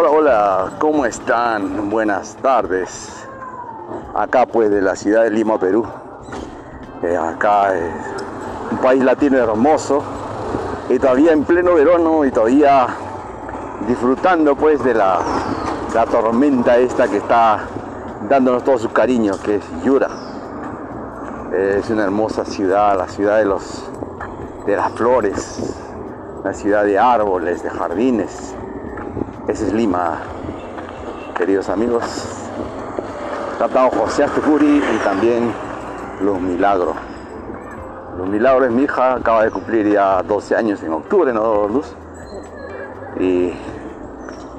Hola, hola, ¿cómo están? Buenas tardes. Acá pues de la ciudad de Lima, Perú. Eh, acá es un país latino hermoso y todavía en pleno verano y todavía disfrutando pues de la, la tormenta esta que está dándonos todo su cariño, que es Yura. Es una hermosa ciudad, la ciudad de los de las flores, la ciudad de árboles, de jardines. Esa es Lima, queridos amigos. Tratado José Astecuri y también Los Milagros. Los Milagros es mi hija, acaba de cumplir ya 12 años en octubre, ¿no, Luz? Y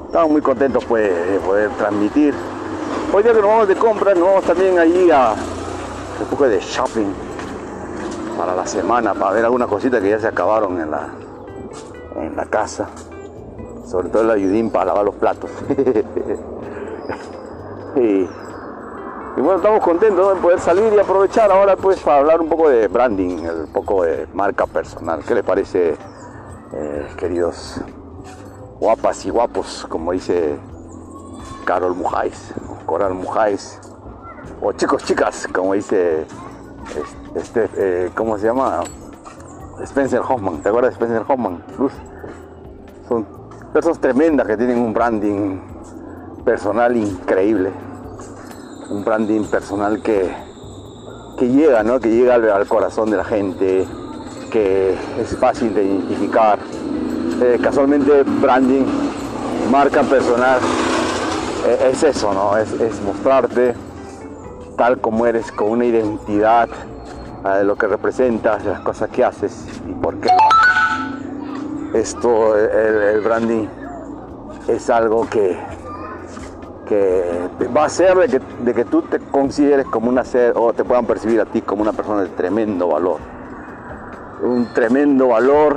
estamos muy contentos pues, de poder transmitir. Hoy día que nos vamos de compras, nos vamos también allí a un poco de shopping para la semana, para ver algunas cositas que ya se acabaron en la, en la casa sobre todo el ayudín para lavar los platos. y, bueno, estamos contentos de poder salir y aprovechar ahora pues para hablar un poco de branding, un poco de marca personal. ¿Qué les parece, eh, queridos guapas y guapos, como dice Carol Mujáis, Coral Mujáis, o chicos, chicas, como dice este, eh, ¿cómo se llama? Spencer Hoffman, ¿te acuerdas de Spencer Hoffman? Luz. Son personas tremendas que tienen un branding personal increíble. Un branding personal que, que llega, ¿no? Que llega al, corazón de la gente, que es fácil de identificar. Eh, casualmente branding, marca personal, eh, es eso, ¿no? Es, mostrarte tal como eres, con una identidad eh, lo que representas, las cosas que haces y por qué esto, el, branding es algo que, que va a ser de que, de que, tú te consideres como una ser o te puedan percibir a ti como una persona de tremendo valor. Un tremendo valor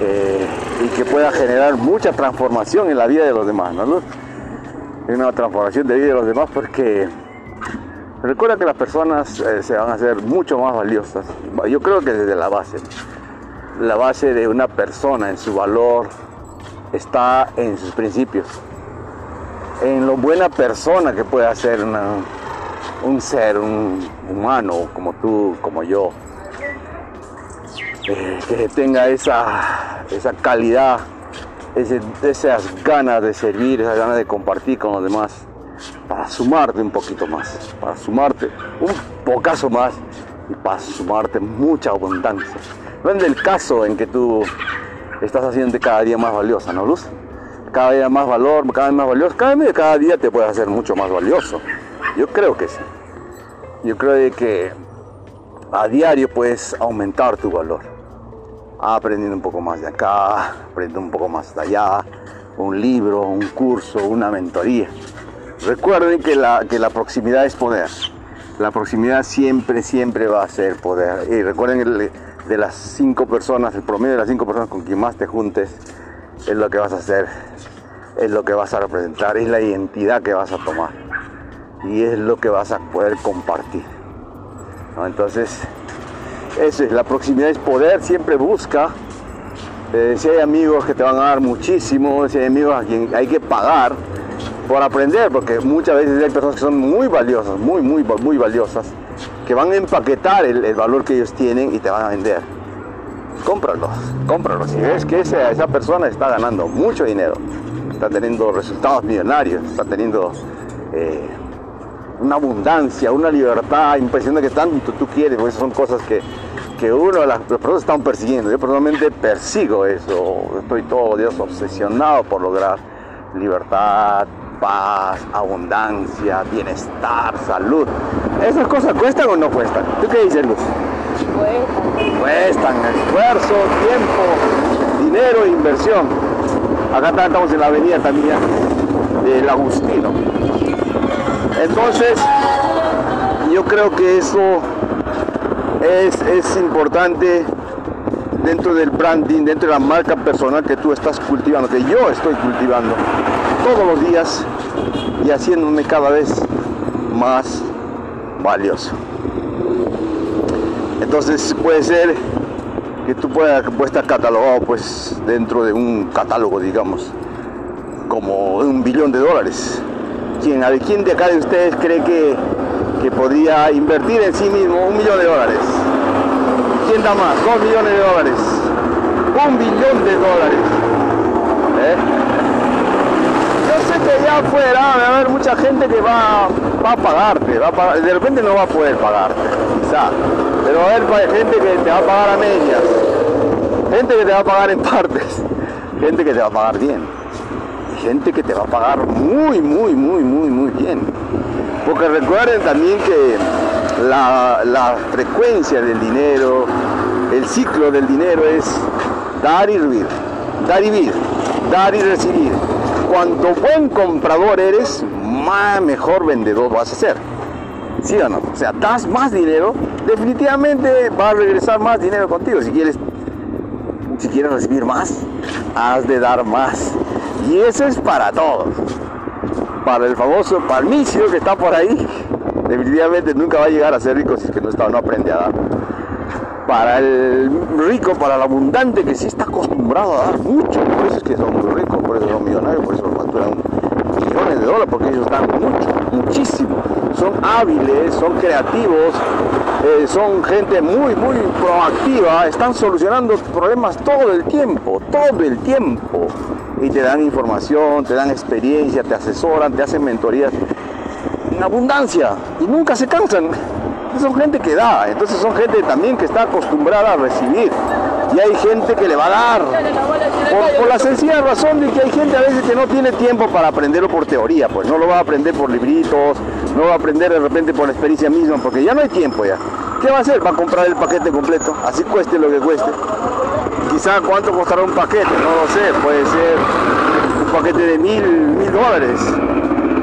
eh, y que pueda generar mucha transformación en la vida de los demás, ¿no? Una transformación de vida de los demás porque recuerda que las personas eh, se van a hacer mucho más valiosas. Yo creo que desde la base la base de una persona, en su valor, está en sus principios, en lo buena persona que puede ser un ser, un humano como tú, como yo, eh, que tenga esa, esa calidad, esas ganas de servir, esas ganas de compartir con los demás, para sumarte un poquito más, para sumarte un pocaso más y para sumarte mucha abundancia. Depende del caso en que tú estás haciendo cada día más valiosa, ¿no, Luz? Cada día más valor, cada vez más valioso, cada, día, te puedes hacer mucho más valioso. Yo creo que sí. Yo creo que a diario puedes aumentar tu valor. Aprendiendo un poco más de acá, aprendiendo un poco más de allá, un libro, un curso, una mentoría. Recuerden que la, que la proximidad es poder. La proximidad siempre, siempre va a ser poder. Y recuerden de las cinco personas, el promedio de las cinco personas con quien más te juntes, es lo que vas a hacer, es lo que vas a representar, es la identidad que vas a tomar y es lo que vas a poder compartir. Entonces, eso es, la proximidad es poder, siempre busca. Eh, si hay amigos que te van a dar muchísimo, si hay amigos a quien hay que pagar por aprender, porque muchas veces hay personas que son muy valiosas, muy, muy, muy valiosas, que van a empaquetar el, valor que ellos tienen y te van a vender. Cómpralos, cómpralos. Si ves que esa, esa persona está ganando mucho dinero, está teniendo resultados millonarios, está teniendo eh, una abundancia, una libertad impresionante que tanto tú quieres, porque son cosas que, que uno, las, personas están persiguiendo. Yo personalmente persigo eso, estoy todo Dios obsesionado por lograr libertad, paz, abundancia, bienestar, salud. ¿Esas cosas cuestan o no cuestan? ¿Tú qué dices, Luz? Cuestan. Cuestan esfuerzo, tiempo, dinero e inversión. Acá estamos en la avenida también del Agustino. Entonces, yo creo que eso es, es importante dentro del branding, dentro de la marca personal que tú estás cultivando, que yo estoy cultivando todos los días y haciéndome cada vez más valioso. Entonces puede ser que tú puedas, estar catalogado pues dentro de un catálogo, digamos, como un billón de dólares. ¿Quién, a ¿quién de acá de ustedes cree que, que podría invertir en sí mismo un millón de dólares? ¿Quién da más? Dos millones de dólares. Un billón de dólares. ¿Eh? Allá afuera va a haber mucha gente que va, a pagarte, va a pagar- de repente no va a poder pagarte, quizá, pero va a haber gente que te va a pagar a medias, gente que te va a pagar en partes, gente que te va a pagar bien, gente que te va a pagar muy, muy, muy, muy, muy bien. Porque recuerden también que la, la frecuencia del dinero, el ciclo del dinero es dar y recibir, dar y vivir, dar y recibir. Cuanto buen comprador eres, más mejor vendedor vas a ser. ¿Sí o no? O sea, das más dinero, definitivamente va a regresar más dinero contigo. Si quieres, si quieres recibir más, has de dar más. Y eso es para todos. Para el famoso palmicio que está por ahí, definitivamente nunca va a llegar a ser rico si es que no, está, no aprende a dar. Para el rico, para el abundante que sí está acostumbrado a dar mucho, por eso es que son muy ricos, por eso son millonarios, por eso facturan millones de dólares, porque ellos dan mucho, muchísimo. Son hábiles, son creativos, eh, son gente muy, muy proactiva, están solucionando problemas todo el tiempo, todo el tiempo. Y te dan información, te dan experiencia, te asesoran, te hacen mentorías en abundancia y nunca se cansan. Son gente que da, entonces son gente también que está acostumbrada a recibir. Y hay gente que le va a dar. Por, la sencilla razón de que hay gente a veces que no tiene tiempo para aprenderlo por teoría, pues no lo va a aprender por libritos, no va a aprender de repente por la experiencia misma, porque ya no hay tiempo ya. ¿Qué va a hacer? Va a comprar el paquete completo, así cueste lo que cueste. Quizá cuánto costará un paquete, no lo sé, puede ser un paquete de mil, mil dólares,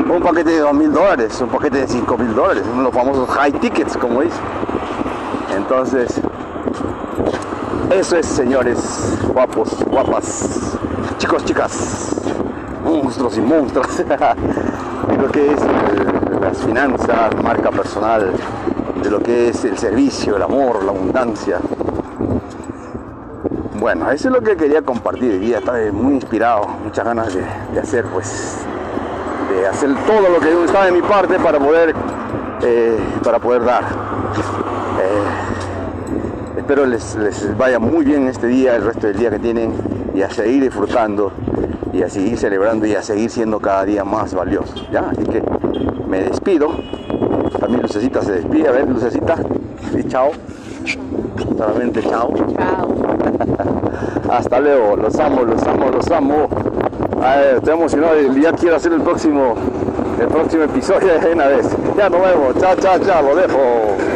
un paquete de dos mil dólares, un paquete de cinco mil dólares, los famosos high tickets, como dicen. Entonces, eso es, señores, guapos, guapas, chicos, chicas, monstruos y monstruos. de lo que es eh, las finanzas, marca personal, de lo que es el servicio, el amor, la abundancia. Bueno, eso es lo que quería compartir hoy día. Estaba muy inspirado, muchas ganas de hacer, pues, de hacer todo lo que estaba de mi parte para poder, eh, para poder dar. Eh, espero les, les vaya muy bien este día, el resto del día que tienen, y a seguir disfrutando, y a seguir celebrando, y a seguir siendo cada día más valiosos. ¿ya? Así que me despido. También Lucecita se despide. A ver, Lucecita. Y chao. Solamente chao. Chao. Hasta luego. Los amo, los amo, los amo. Ay, estoy emocionado. Ya quiero hacer el próximo, el próximo episodio de una vez. Ya nos vemos. Chao, chao, chao. Lo dejo.